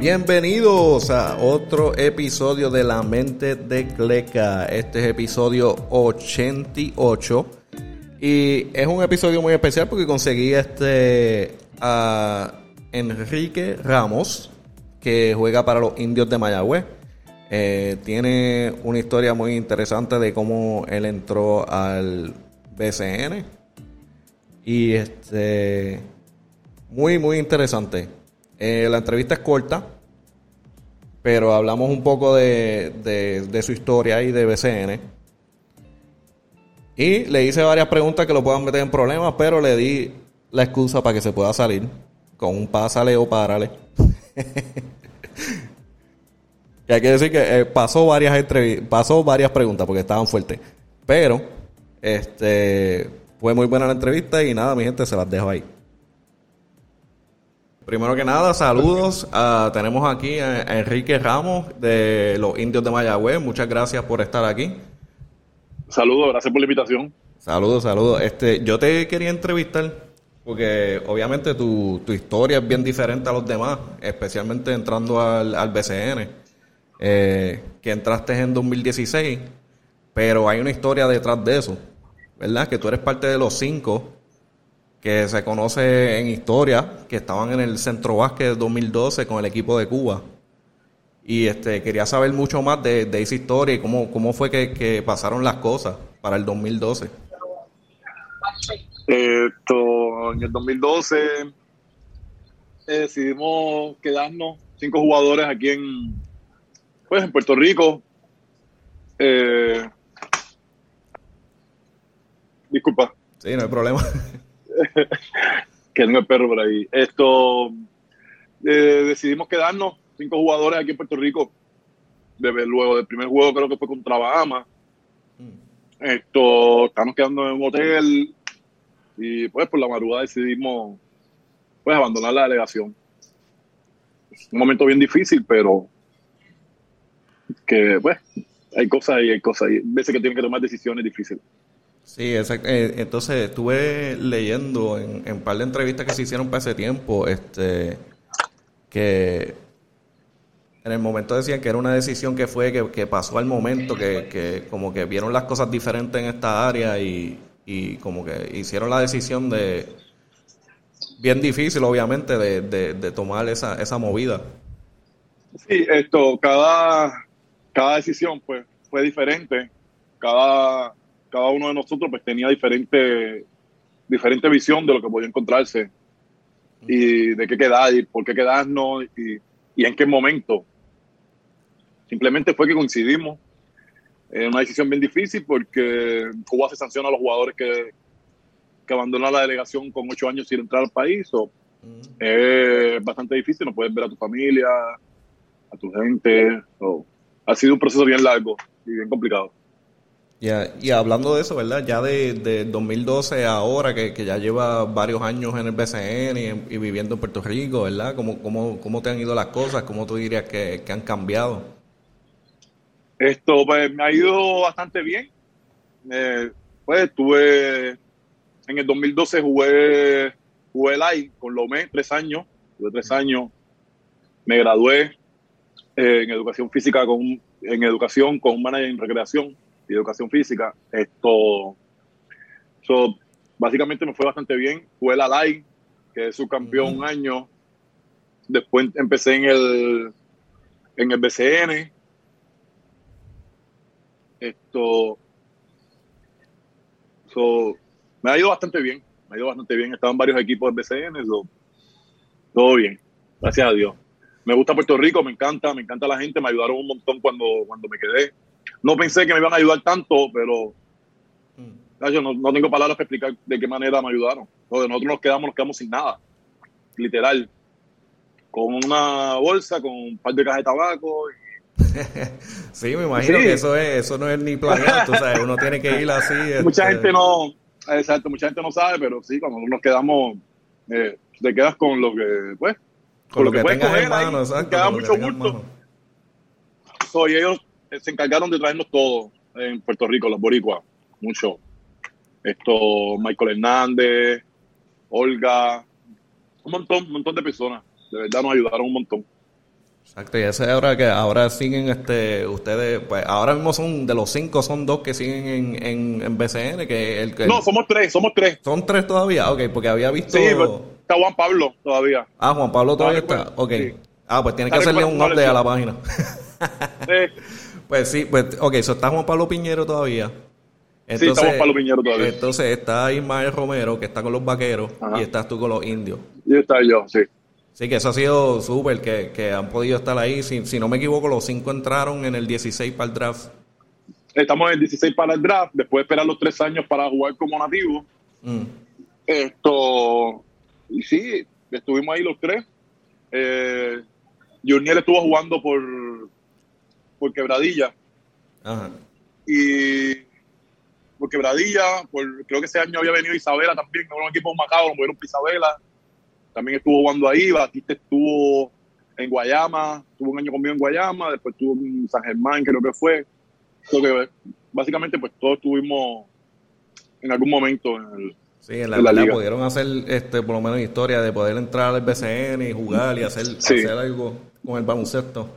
Bienvenidos a otro episodio de La Mente de Cleca. Este es episodio 88. Y es un episodio muy especial porque conseguí este a Enrique Ramos, que juega para los indios de Mayagüez. Eh, tiene una historia muy interesante de cómo él entró al BCN. Y este. Muy, muy interesante. Eh, la entrevista es corta, pero hablamos un poco de, de, su historia y de BCN. Y le hice varias preguntas que lo puedan meter en problemas, pero le di la excusa para que se pueda salir con un pásale o párale. y hay que decir que eh, pasó varias pasó varias preguntas porque estaban fuertes. Pero este fue muy buena la entrevista y nada, mi gente, se las dejo ahí. Primero que nada, saludos. tenemos aquí a Enrique Ramos de los Indios de Mayagüez. Muchas gracias por estar aquí. Saludos, gracias por la invitación. Saludos, saludos. Este, yo te quería entrevistar porque obviamente tu, historia es bien diferente a los demás, especialmente entrando al, al BCN, eh, que entraste en 2016, pero hay una historia detrás de eso, ¿verdad? Que tú eres parte de los cinco que se conoce en historia, que estaban en el Centro Básquet 2012 con el equipo de Cuba. Y este quería saber mucho más de, esa historia y cómo, cómo fue que, pasaron las cosas para el 2012. Esto, en el 2012 eh, decidimos quedarnos cinco jugadores aquí en, pues, en Puerto Rico. Eh, disculpa. Sí, no hay problema. que tengo el perro por ahí. Esto, eh, decidimos quedarnos, cinco jugadores aquí en Puerto Rico. luego del primer juego creo que fue contra Bahamas. Mm. Esto, estamos quedando en un hotel y pues por la madrugada decidimos pues abandonar la delegación. un momento bien difícil, pero que pues hay cosas y hay cosas y veces que tienen que tomar decisiones difíciles. Sí, eh, entonces estuve leyendo en, un par de entrevistas que se hicieron para ese tiempo, este, que en el momento decían que era una decisión que fue, que, pasó al momento, que, como que vieron las cosas diferentes en esta área y, como que hicieron la decisión de, bien difícil obviamente, de, tomar esa, esa movida. Sí, esto, cada, cada decisión pues fue diferente, cada cada uno de nosotros pues tenía diferente, diferente visión de lo que podía encontrarse y de qué quedar y por qué quedarnos y, y en qué momento. Simplemente fue que coincidimos en una decisión bien difícil porque Cuba se sanciona a los jugadores que, que abandonan la delegación con ocho años sin entrar al país. O, Es bastante difícil, no puedes ver a tu familia, a tu gente. ha sido un proceso bien largo y bien complicado. Y hablando de eso, ¿verdad? Ya de, 2012 a ahora, que, ya lleva varios años en el BCN y, viviendo en Puerto Rico, ¿verdad? ¿Cómo, cómo, cómo te han ido las cosas? ¿Cómo tú dirías que, han cambiado? Esto, pues, me ha ido bastante bien. Eh, pues, estuve, en el 2012 jugué, jugué el con Lomé, tres años, tuve tres años. Me gradué eh, en educación física, con en educación con un manager en recreación y educación física. Esto, básicamente me fue bastante bien. Fue la LAI, que es su campeón un año. Después empecé en el, en el BCN. Esto, me ha ido bastante bien. Me ha ido bastante bien. Estaban varios equipos del BCN. todo bien. Gracias a Dios. Me gusta Puerto Rico, me encanta, me encanta la gente. Me ayudaron un montón cuando, cuando me quedé no pensé que me iban a ayudar tanto, pero mm. no, tengo palabras para explicar de qué manera me ayudaron. Entonces, nosotros nos quedamos, nos quedamos sin nada, literal. Con una bolsa, con un par de cajas de tabaco. sí, me imagino que eso es, eso no es ni planeado, uno tiene que ir así. Mucha este gente no, exacto, mucha gente no sabe, pero sí, cuando nos quedamos, eh, te quedas con lo que, pues, con, lo, que, tengas en mano, exacto. Queda mucho gusto. Soy ellos se encargaron de traernos todo en Puerto Rico, los boricuas, mucho. Esto, Michael Hernández, Olga, un montón, un montón de personas. De verdad nos ayudaron un montón. Exacto, y ese ahora que ahora siguen este ustedes, pues ahora mismo son de los cinco son dos que siguen en, en, en BCN, que el que No, somos tres, somos tres. son tres todavía, ok, porque había visto Sí, pues, está Juan Pablo todavía. Ah, Juan Pablo todavía Está está, ok. sí. Ah, pues tiene que hacerle un update a la página. Eh, Pues sí, pues, ok, so está Juan Pablo Piñero todavía. Sí, Juan Pablo Piñero todavía. Entonces está Ismael Romero, que está con los vaqueros, Ajá. y estás tú con los indios. y está yo, sí. Sí, que eso ha sido súper, que, que han podido estar ahí. Si, si no me equivoco, los cinco entraron en el 16 para el draft. Estamos en el 16 para el draft, después de esperar los tres años para jugar como nativo. Mm. Esto, y sí, estuvimos ahí los tres. Eh, Juniel estuvo jugando por, por Quebradilla. Ajá. Y por Quebradilla, por, creo que ese año había venido Isabela también, que era un equipo macabro, movieron para Isabela. También estuvo jugando ahí. Batista estuvo en Guayama, estuvo un año conmigo en Guayama, después estuvo en San Germán, creo que fue. Creo que básicamente, pues todos estuvimos en algún momento en el, Sí, en la, En la verdad liga. pudieron hacer este, por lo menos historia de poder entrar al BCN y jugar y hacer, Sí. hacer algo con el baloncesto.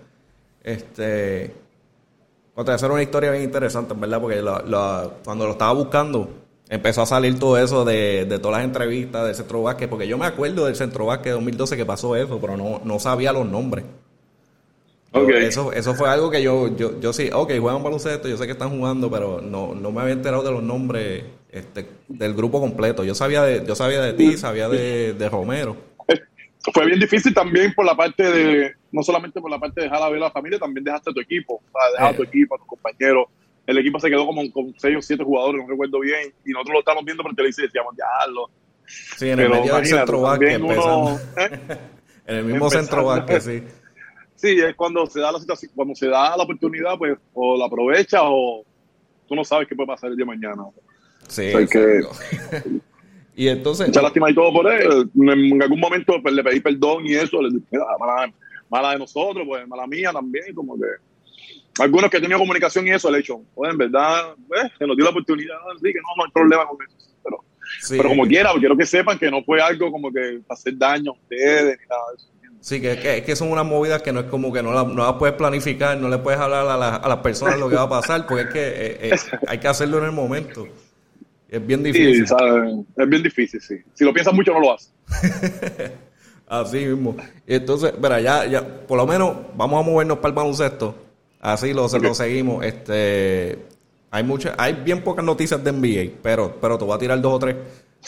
Este, otra vez era una historia bien interesante, en verdad, porque la- la- cuando lo estaba buscando, empezó a salir todo eso de, de todas las entrevistas del centro básquet, porque yo me acuerdo del centro básquet 2012 que pasó eso, pero no, no sabía los nombres. Eso, eso fue algo que yo, yo, yo sí, ok, juegan baloncesto, yo sé que están jugando, pero no, no me había enterado de los nombres este, del grupo completo. Yo sabía de, yo sabía de ti, sabía de, de Romero. fue bien difícil también por la parte de, no solamente por la parte de dejar a ver a la familia, también dejaste a tu equipo, o sea, dejar a tu Eh. equipo, a tus compañeros. El equipo se quedó como con seis o siete jugadores, no recuerdo bien, y nosotros lo estábamos viendo por televisión y decíamos, ya, lo. Sí, en el medio del centro también uno. ¿eh? En el mismo centro básquet, sí. Sí, es cuando se da la situación, cuando se da la oportunidad, pues, o la aprovecha o tú no sabes qué puede pasar el día de mañana. Sí, O sea, que- y entonces, Mucha lástima y todo por él. En algún momento pues, le pedí perdón y eso, le dije, "Mira, mala, mala de nosotros, pues mala mía también, como que algunos que he tenido comunicación y eso le he hecho, pues en verdad, pues, se nos dio la oportunidad, así que no, no hay problema con eso. Pero, sí, pero como quiera, quiero que sepan que no fue algo como que hacer daño a ustedes ni nada de eso. Sí, que, que, que son unas movidas que no es como que no las no la puedes planificar, no le puedes hablar a, la- a las personas lo que va a pasar, porque es que eh, eh, hay que hacerlo en el momento. Es bien Sí, difícil. ¿sabes? es bien difícil, sí. Si lo piensas mucho, no lo haces. Así mismo. Entonces, verá, ya, ya, por lo menos vamos a movernos para el baloncesto. Así lo, lo seguimos. Este, hay muchas, hay bien pocas noticias de NBA, pero, pero te voy a tirar dos o tres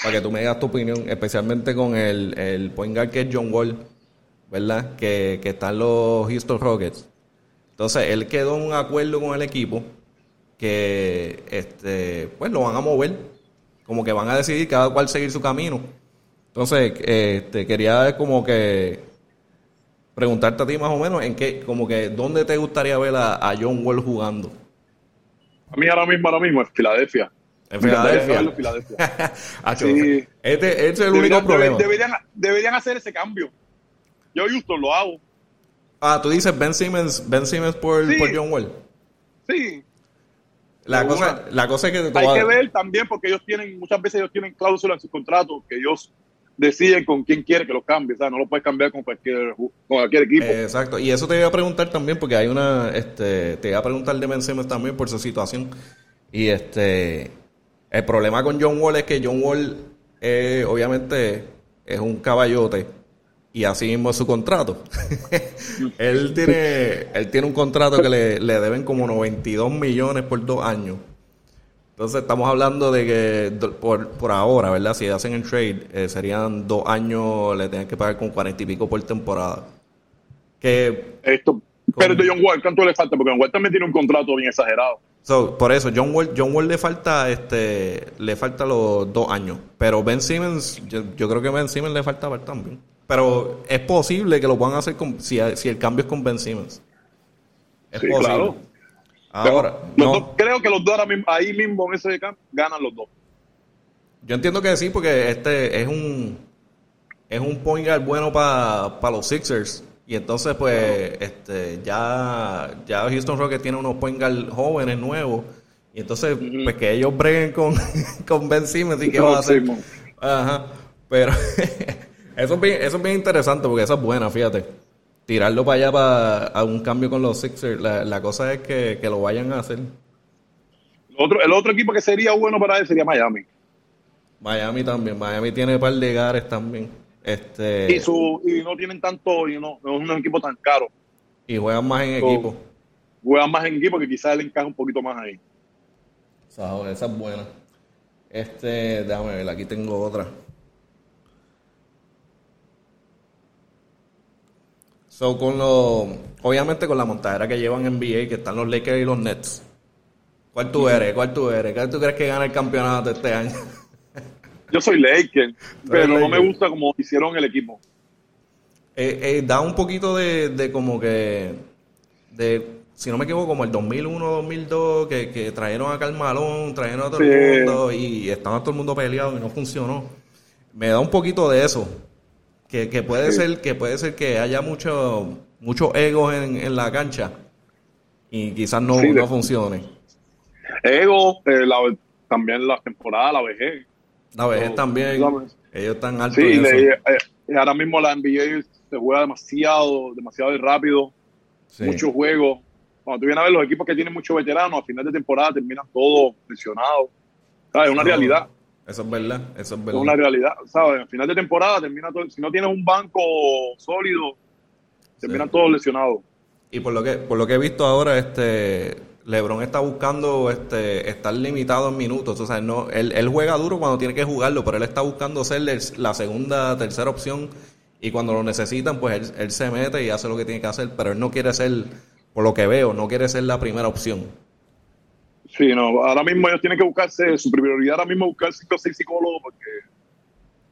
para que tú me digas tu opinión, especialmente con el, el point guard que es John Wall, ¿verdad? Que, que está en los Houston Rockets. Entonces, él quedó en un acuerdo con el equipo que, este, pues lo van a mover, como que van a decidir cada cual seguir su camino. Entonces, eh, te quería como que preguntarte a ti más o menos en qué, como que, ¿dónde te gustaría ver a, a John Wall jugando? A mí ahora mismo, ahora mismo, es Filadelfia. En Filadelfia. en Filadelfia. Acho, Sí. Este, este es el Deberían- único problema. Deberían, deberían hacer ese cambio. Yo Houston lo hago. Ah, tú dices Ben Simmons, Ben Simmons por, Sí. por John Wall. Sí, La cosa, la cosa es que hay que ver también porque ellos tienen, muchas veces ellos tienen cláusulas en sus contratos que ellos deciden con quién quiere que los cambie. O sea, no lo puedes cambiar con cualquier, con cualquier equipo. Eh, Exacto, y eso te iba a preguntar también, porque hay una, este, te iba a preguntar de Ben también por su situación. Y este, el problema con John Wall es que John Wall, eh, obviamente, es un caballote y así mismo es su contrato. él tiene, él tiene un contrato que le, le deben como 92 millones por dos años. Entonces estamos hablando de que por, por ahora, ¿verdad? Si hacen el trade, eh, serían dos años, le tienen que pagar con 40 y pico por temporada. Que, Esto, pero de John Wall, ¿cuánto le falta? Porque John Wall también tiene un contrato bien exagerado. so, por eso, John Wall, John Wall le falta, este, le falta los dos años. Pero Ben Simmons, yo, yo creo que Ben Simmons le falta ver también. Pero es posible que lo puedan hacer con, si, si el cambio es con Ben Simmons. Es Sí, posible. claro. Ahora, no, dos- creo que los dos ahora mismo, ahí mismo en ese campo ganan los dos. Yo entiendo que sí, porque este es un es un point guard bueno para los Sixers. Y entonces, pues, este ya, ya Houston Rockets tiene unos point guard jóvenes nuevos. Y entonces, pues que ellos breguen con, con Ben Simmons y qué No, van a hacer. Ajá. Pero eso es, bien, eso es bien interesante porque esa es buena, fíjate. Tirarlo para allá para a un cambio con los Sixers. La, cosa es que, lo vayan a hacer. El otro, el otro equipo que sería bueno para él sería Miami. Miami también. Miami tiene un par de gares también. Este... Y, su, y no tienen tanto, y no, no es un equipo tan caro. Y juegan más en equipo. Juegan más en equipo que quizás le encaja un poquito más ahí. esa es buena. Este, déjame ver, aquí tengo otra. So, con lo, obviamente con la montadera que llevan en NBA, que están los Lakers y los Nets. ¿Cuál tú eres? ¿Cuál tú eres? ¿Cuál tú crees que gana el campeonato este año? Yo soy Lakers, pero no me gusta como hicieron el equipo. Eh, eh, da un poquito de, como que, de, si no me equivoco, como el 2001, 2002, que, que trajeron a Carmalón, trajeron a todo el mundo y estaba todo el mundo peleado y no funcionó. Me da un poquito de eso. Que, puede ser que puede ser que haya mucho muchos egos en, la cancha y quizás no, no funcione. Ego, eh, también la temporada, la vejez. La vejez también. ellos están altos. Sí, eh, ahora mismo la NBA se juega demasiado, demasiado rápido. Muchos juegos. Cuando tú vienes a ver los equipos que tienen muchos veteranos, a final de temporada terminan todos lesionados. Es una realidad. Eso es verdad, eso es verdad. Es una realidad, ¿sabes? Al final de temporada termina todo, si no tienes un banco sólido, terminan todos lesionados. Y por lo que por lo que he visto ahora, este LeBron está buscando este estar limitado en minutos, o sea, no él, él juega duro cuando tiene que jugarlo, pero él está buscando ser la segunda, tercera opción y cuando lo necesitan, pues él, él se mete y hace lo que tiene que hacer, pero él no quiere ser, por lo que veo, no quiere ser la primera opción. Sí, no, ahora mismo ellos tienen que buscarse, su prioridad ahora mismo es buscar 5 o 6 psicólogos porque,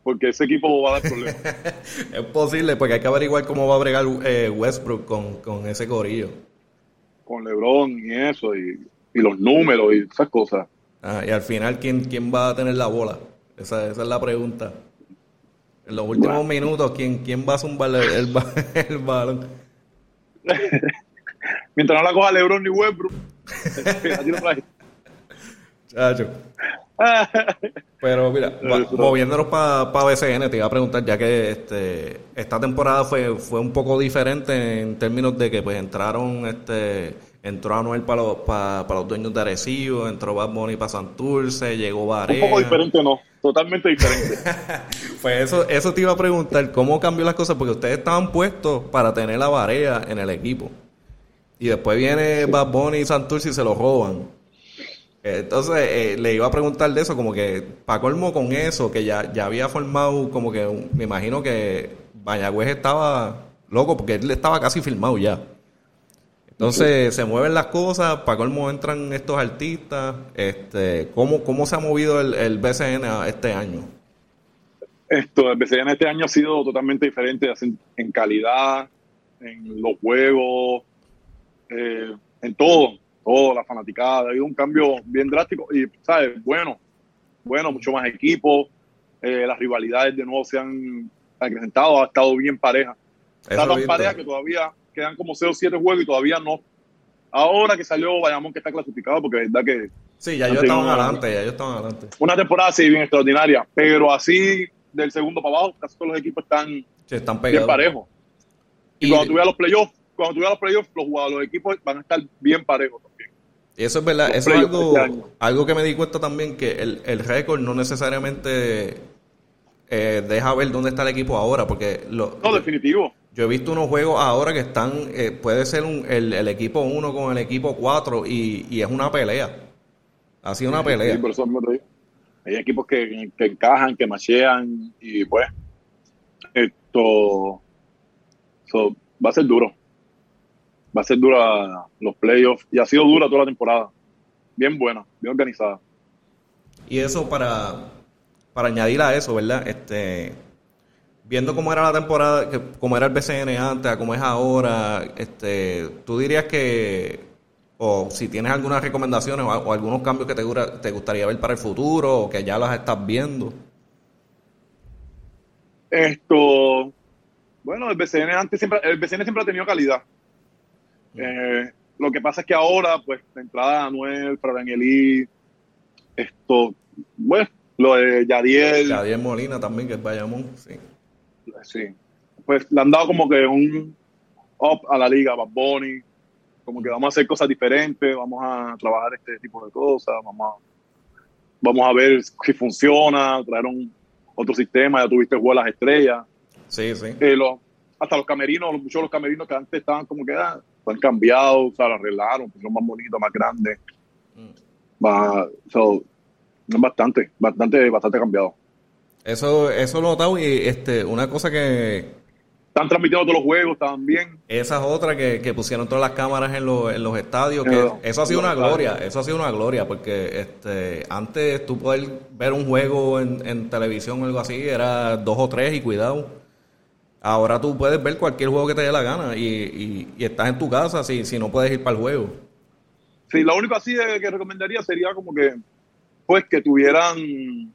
porque ese equipo va a dar problemas. es posible, porque hay que averiguar cómo va a bregar eh, Westbrook con, ese corillo. Con LeBron y eso, y, los números y esas cosas. Ah, y al final, ¿quién, ¿quién va a tener la bola? Esa, esa es la pregunta. En los últimos minutos, ¿quién, ¿quién va a zumbar el, el balón? Mientras no la coja LeBron ni Westbrook. Chacho. Pero mira, moviéndonos para pa BCN, te iba a preguntar, ya que este esta temporada fue, fue un poco diferente en términos de que pues entraron, este entró Anuel para los, para, los dueños de Arecibo, entró Bad Bunny para Santurce, llegó Varea. Un poco diferente, no, totalmente diferente. pues eso, eso te iba a preguntar, ¿cómo cambió las cosas? Porque ustedes estaban puestos para tener la Varea en el equipo. Y después viene Bad Bunny y Santurce y se lo roban. Entonces eh, le iba a preguntar de eso, como que para colmo con eso, que ya, ya había formado, como que me imagino que Mayagüez estaba loco porque él estaba casi filmado ya. Entonces se mueven las cosas, para colmo entran estos artistas. Este, ¿cómo, ¿Cómo se ha movido el, el BCN este año? Esto, el BCN este año ha sido totalmente diferente en calidad, en los juegos, eh, en todo, toda la fanaticada. Ha habido un cambio bien drástico y, ¿sabes? Bueno, bueno, mucho más equipo. Eh, las rivalidades de nuevo se han acrecentado, ha estado bien pareja. Está tan pareja que todavía quedan como 0 o 7 juegos y todavía no. Ahora que salió Bayamón que está clasificado, porque es verdad que. Sí, ya ellos estaban adelante, ya ellos estaban adelante. Una temporada sí bien extraordinaria, pero así del segundo para abajo, casi todos los equipos están, están bien parejos. Y, cuando tú veas los playoffs, cuando tú veas los playoffs, los jugadores, los equipos van a estar bien parejos también. Eso es verdad, eso es algo, este algo que me di cuenta también, que el, el récord no necesariamente eh, deja ver dónde está el equipo ahora, porque... Lo, no, definitivo. Yo he visto unos juegos ahora que están, eh, puede ser un, el, el, equipo 1 con el equipo 4 y, y, es una pelea. Ha sido una pelea. Sí, por eso Hay equipos que, que encajan, que machean y pues esto va a ser duro va a ser dura los playoffs y ha sido dura toda la temporada. Bien buena, bien organizada. Y eso para, para añadir a eso, ¿verdad? Este, viendo cómo era la temporada, cómo era el BCN antes, a cómo es ahora, este, tú dirías que, o si tienes algunas recomendaciones o, algunos cambios que te, te gustaría ver para el futuro o que ya las estás viendo. Esto, bueno, el BCN antes siempre, el BCN siempre ha tenido calidad. Eh, lo que pasa es que ahora, pues, la entrada de Anuel, Eli, esto, bueno, lo de Yadiel. Yadiel Molina también, que es Bayamón, sí. Sí. Pues le han dado como que un, up a la liga, Bad Bunny, como que vamos a hacer cosas diferentes, vamos a trabajar este tipo de cosas, vamos a, vamos a ver si funciona, traer un otro sistema, ya tuviste juego las estrellas. Sí, sí. Eh, hasta los camerinos, muchos de los camerinos que antes estaban como que ah, han cambiado, o sea, lo arreglaron, son más bonitos, más grandes. Mm. Va, so, bastante, bastante, bastante cambiado. Eso, eso lo he notado y este, una cosa que, están transmitiendo todos los juegos también. Esa es otra que, que pusieron todas las cámaras en, los, en los estadios. Que eso ha sido una gloria. Eso ha sido una gloria. Porque este antes tú poder ver un juego en, en televisión o algo así era dos o tres y cuidado. Ahora tú puedes ver cualquier juego que te dé la gana y, y, estás en tu casa si, si no puedes ir para el juego. Sí, lo único así que recomendaría sería como que, pues, que tuvieran,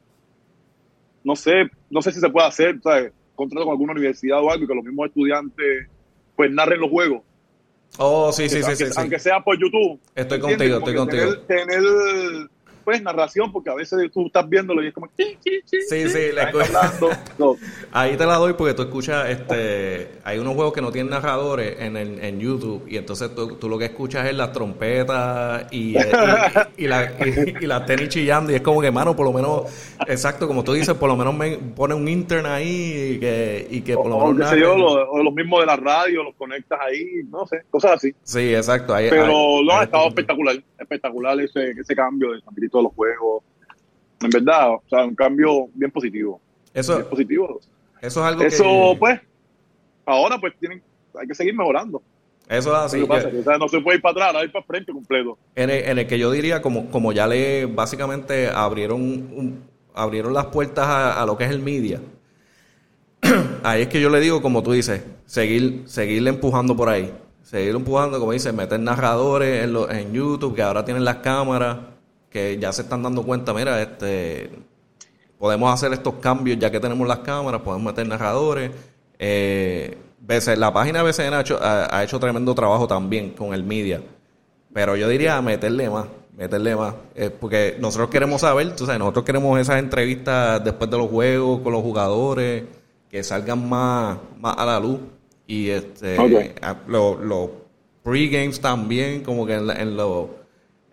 no sé, no sé si se puede hacer, ¿sabes? contrato con alguna universidad o algo y que los mismos estudiantes pues narren los juegos. Oh, sí, sí, sí, sí, Aunque sea por YouTube. Estoy contigo, estoy contigo. tener pues narración, porque a veces tú estás viéndolo y es como... Sí, sí, sí, Ahí te la doy porque tú escuchas, este, hay unos juegos que no tienen narradores en, el, en YouTube y entonces tú, tú lo que escuchas es las trompetas y, y, la, y, la tenis chillando y es como que, mano, por lo menos, exacto, como tú dices, por lo menos me pone un intern ahí y que, y que por lo menos... O, los mismos de la radio, los conectas ahí, no sé, cosas así. Sí, exacto. Ahí, Pero lo ha estado espectacular, espectacular ese, ese cambio de San los juegos. En verdad, o sea, un cambio bien positivo. Eso, positivo. Eso es algo Eso, pues, ahora pues tienen, hay que seguir mejorando. Eso es así. no se puede ir para atrás, ir para frente completo. En el, que yo diría, como, como ya le básicamente abrieron abrieron las puertas a, lo que es el media. ahí es que yo le digo, como tú dices, seguir, seguirle empujando por ahí. Seguir empujando, como dices, meter narradores en, en YouTube, que ahora tienen las cámaras que ya se están dando cuenta, mira, este podemos hacer estos cambios ya que tenemos las cámaras, podemos meter narradores. Eh, la página BCN ha hecho, ha, hecho tremendo trabajo también con el media, pero yo diría meterle más, meterle más, eh, porque nosotros queremos saber, tú sabes, nosotros queremos esas entrevistas después de los juegos con los jugadores, que salgan más, más a la luz y este los lo pre-games también, como que en, en los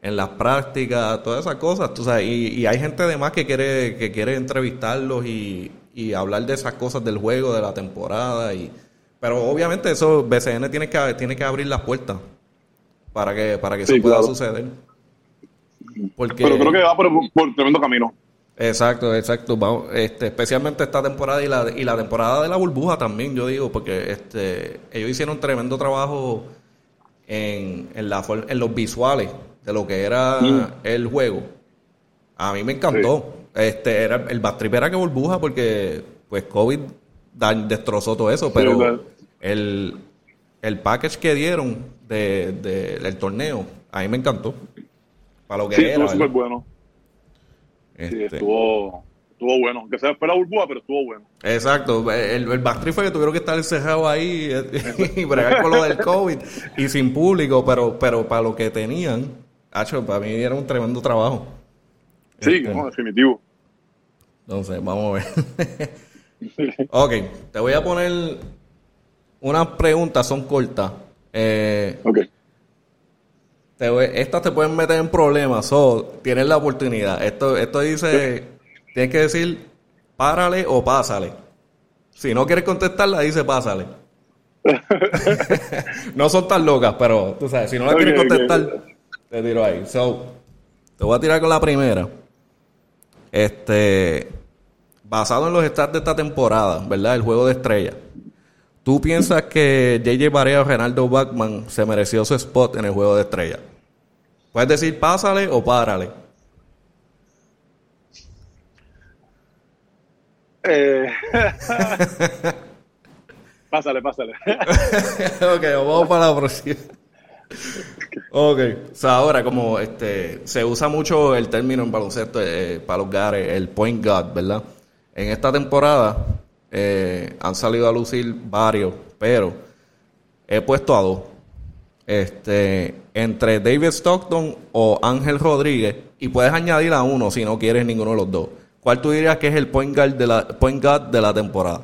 en las prácticas, todas esas cosas, tú sabes, y, hay gente además que quiere, que quiere entrevistarlos y, hablar de esas cosas del juego, de la temporada, y pero obviamente eso BCN tiene que, tiene que abrir las puertas para que, para que eso pueda suceder. Porque, pero creo que va por, por tremendo camino. Exacto, exacto. este, especialmente esta temporada y la, y la temporada de la burbuja también, yo digo, porque este, ellos hicieron tremendo trabajo en, en, la, en los visuales de lo que era mm. el juego. A mí me encantó. Este era el Bastrip era que burbuja porque pues COVID destrozó todo eso, pero el, el package que dieron de, del torneo, a mí me encantó. Para lo que sí, era. súper bueno. Este. estuvo, estuvo bueno. Aunque sea fue la burbuja, pero estuvo bueno. Exacto. El, el fue que tuvieron que estar encerrados ahí y bregar con lo del COVID y sin público, pero, pero para lo que tenían Hacho, para mí era un tremendo trabajo. Sí, este, definitivo. Entonces, vamos a ver. ok, te voy a poner unas preguntas, son cortas. Eh, ok. estas te pueden meter en problemas, o tienes la oportunidad. Esto, esto dice, tienes que decir párale o pásale. Si no quieres contestarla, dice pásale. no son tan locas, pero tú sabes, si no la quieres contestar, te tiro ahí. So, te voy a tirar con la primera. Este, basado en los stats de esta temporada, ¿verdad? El juego de estrella. ¿Tú piensas que JJ Barea o Renaldo Bachman se mereció su spot en el juego de estrella? Puedes decir pásale o párale. Eh. pásale, pásale. ok, vamos para la próxima. Ok, o sea, ahora como este se usa mucho el término en baloncesto eh, para los gares, el point guard, ¿verdad? En esta temporada eh, han salido a lucir varios, pero he puesto a dos. Este, entre David Stockton o Ángel Rodríguez, y puedes añadir a uno si no quieres ninguno de los dos. ¿Cuál tú dirías que es el point guard de la, point guard de la temporada?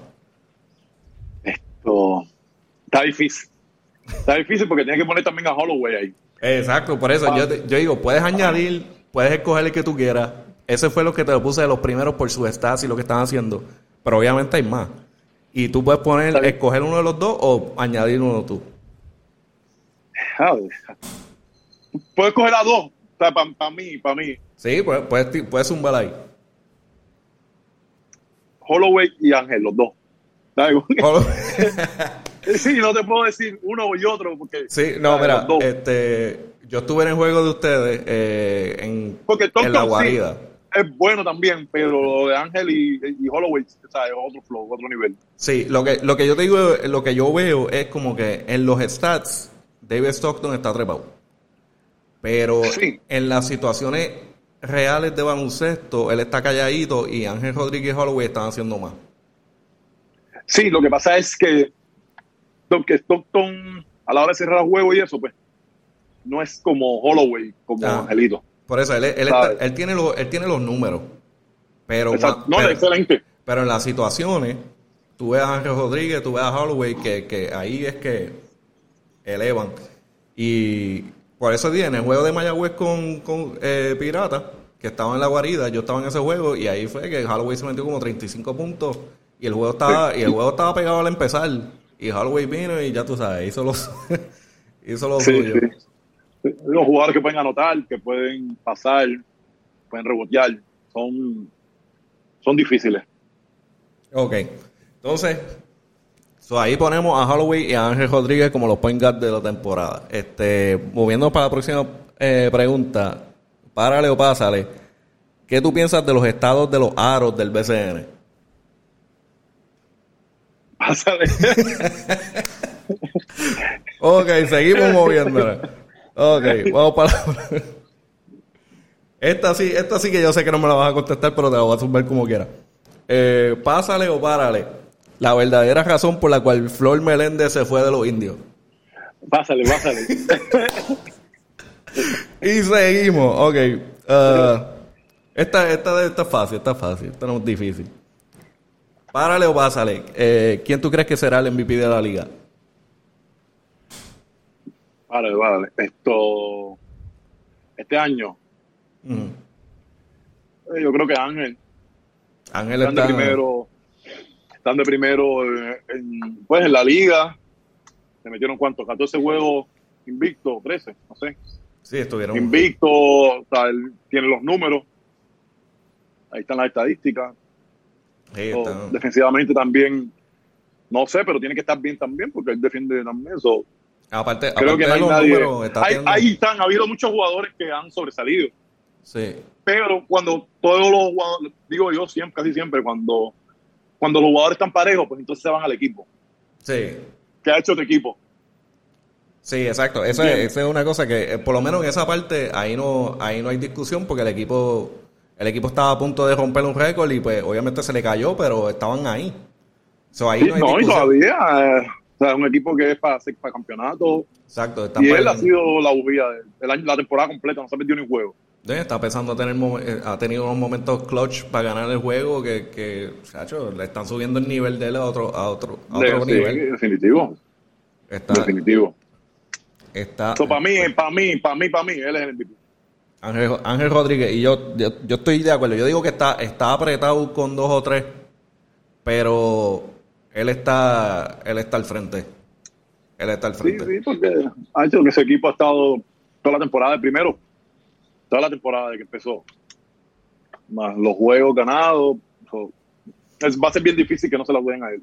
Esto está difícil. Está difícil porque tienes que poner también a Holloway ahí. Exacto, por eso yo, yo digo, puedes añadir, puedes escoger el que tú quieras. Ese fue lo que te lo puse de los primeros por su stats y lo que están haciendo. Pero obviamente hay más. Y tú puedes poner, escoger uno de los dos o añadir uno tú. Puedes coger a dos. para mí, para mí. Sí, puedes, puedes, puedes zumbar ahí. Holloway y Ángel, los dos. sí, no te puedo decir uno y otro porque... Sí, no, mira, este, yo estuve en el juego de ustedes eh, en, porque en la guarida. es bueno también, pero lo de Ángel y, y Holloway es otro flow, otro nivel. Sí, lo que, lo que yo te digo, lo que yo veo es como que en los stats, David Stockton está trepado. Pero en las situaciones reales de baloncesto, él está calladito y Ángel Rodríguez y Holloway están haciendo más. Sí, lo que pasa es que, que Stockton, a la hora de cerrar el juego y eso, pues, no es como Holloway, como ah, Angelito. Por eso, él, él, tiene los, él tiene los números. Pero, no, excelente. Pero en las situaciones, tú ves a Ángel Rodríguez, tú ves a Holloway, que, que ahí es que elevan. Y por eso dije, en el juego de Mayagüez con, con eh, Pirata, que estaba en la guarida, yo estaba en ese juego y ahí fue que Holloway se metió como 35 puntos y el juego estaba, y el juego estaba pegado al empezar. Y Holloway vino y ya tú sabes, hizo los hizo lo suyo. Los jugadores que pueden anotar, que pueden pasar, pueden rebotear, son, son difíciles. Ok. Entonces, ahí ponemos a Holloway y a Ángel Rodríguez como los point guard de la temporada. Este, moviendo para la próxima eh, pregunta, párale o pásale. ¿Qué tú piensas de los estados de los aros del BCN? ok, seguimos moviéndola. Ok, vamos para Esta sí, esta sí que yo sé que no me la vas a contestar, pero te la voy a sumar como quiera. Eh, pásale o párale. La verdadera razón por la cual Flor Meléndez se fue de los indios. Pásale, pásale. y seguimos. Ok. Uh, esta, esta, esta es fácil, esta es fácil. Esta no es difícil. Párale o pásale. Eh, ¿Quién tú crees que será el MVP de la liga? Párale, párale. Esto. Este año. Eh, yo creo que Ángel. Ángel están está. De primero, están de primero en, pues en la liga. Se metieron cuántos? 14 juegos invicto, 13, no sé. Sí, estuvieron. Invicto, o sea, él tiene los números. Ahí están las estadísticas defensivamente también, no sé, pero tiene que estar bien también porque él defiende también eso. Aparte, creo que no hay nadie. ahí están, ha habido muchos jugadores que han sobresalido. Sí. Pero cuando todos los jugadores, digo yo siempre, casi siempre, cuando, cuando los jugadores están parejos, pues entonces se van al equipo. Sí. ¿Qué ha hecho tu equipo? Sí, exacto. Eso es, es, una cosa que, eh, por lo menos en esa parte, ahí no, ahí no hay discusión porque el equipo el equipo estaba a punto de romper un récord y pues obviamente se le cayó, pero estaban ahí. ahí no, y todavía, eh, o sea, un equipo que es para, para campeonato. Exacto. y él ha sido la bubía de la temporada completa, no se ha metido ni un juego. Está pensando tener eh, ha tenido unos momentos clutch para ganar el juego que, que le están subiendo el nivel de él a otro, a otro, a otro nivel. Definitivo. definitivo. Está, para mí, para mí, para mí, para mí, él es el MVP. Ángel, Rodríguez, y yo, yo, estoy de acuerdo. Yo digo que está, está apretado con dos o tres, pero él está, él está al frente. Él está al frente. Sí, sí, porque ha hecho que ese equipo ha estado toda la temporada de primero, toda la temporada de que empezó. Más los juegos ganados. va a ser bien difícil que no se la den a él.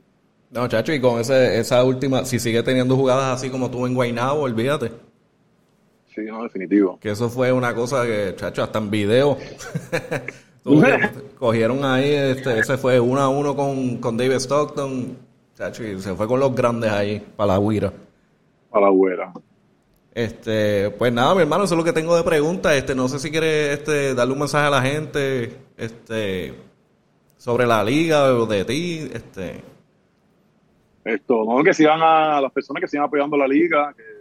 No, chacho, y con ese, esa última, si sigue teniendo jugadas así como tú en Guaynabo, olvídate. Sí, no, definitivo. Que eso fue una cosa que, chacho, hasta en video. cogieron ahí, este, ese fue uno a uno con, con David Stockton, chacho, y se fue con los grandes ahí, para la huira. Para la huira. Este, pues nada, mi hermano, eso es lo que tengo de pregunta. Este, no sé si quieres este, darle un mensaje a la gente, este, sobre la liga o de ti, este. Esto, no, que sigan a las personas que sigan apoyando la liga, que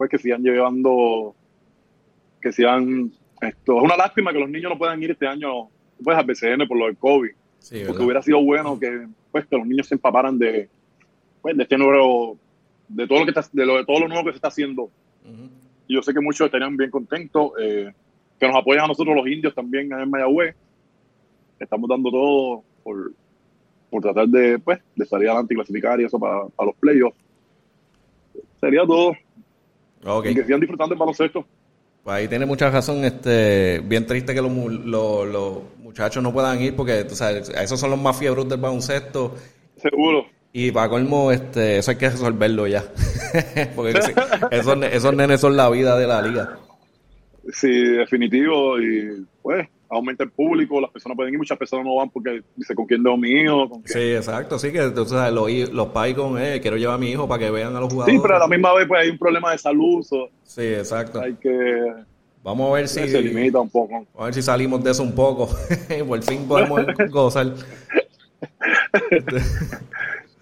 pues que sigan llevando que sean esto es una lástima que los niños no puedan ir este año pues al BCN por lo del COVID porque hubiera sido bueno que pues que los niños se empaparan de pues de este nuevo de todo lo que está, de, lo, de todo lo nuevo que se está haciendo. Y yo sé que muchos estarían bien contentos, eh, que nos apoyan a nosotros los indios también en Mayagüez. Estamos dando todo por, por tratar de, pues, de salir adelante y clasificar y eso para, los playoffs. Sería todo. Okay. Y que sigan disfrutando el baloncesto. Pues ahí tiene mucha razón, este, bien triste que los, los, muchachos no puedan ir porque tú sabes, esos son los más fiebros del baloncesto. Seguro. Y para colmo, este, eso hay que resolverlo ya. porque esos, esos nenes son la vida de la liga. Sí, definitivo. Y pues aumenta el público, las personas pueden ir, muchas personas no van porque dice con quién dejo mi hijo. sí, exacto, sí, que sabes, los, los pais con, eh, quiero llevar a mi hijo para que vean a los jugadores. Sí, pero a la misma vez pues hay un problema de salud. sí, exacto. Hay que... Vamos a ver si... Se limita un poco. A ver si salimos de eso un poco. Por fin podemos gozar.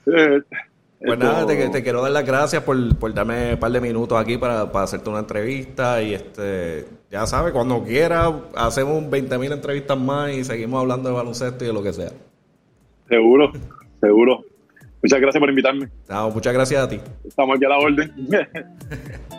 Pues nada, te, quiero dar las gracias por, por, darme un par de minutos aquí para, hacerte una entrevista y este ya sabes, cuando quieras hacemos 20.000 entrevistas más y seguimos hablando de baloncesto y de lo que sea. Seguro, seguro. Muchas gracias por invitarme. muchas gracias a ti. Estamos aquí a la orden.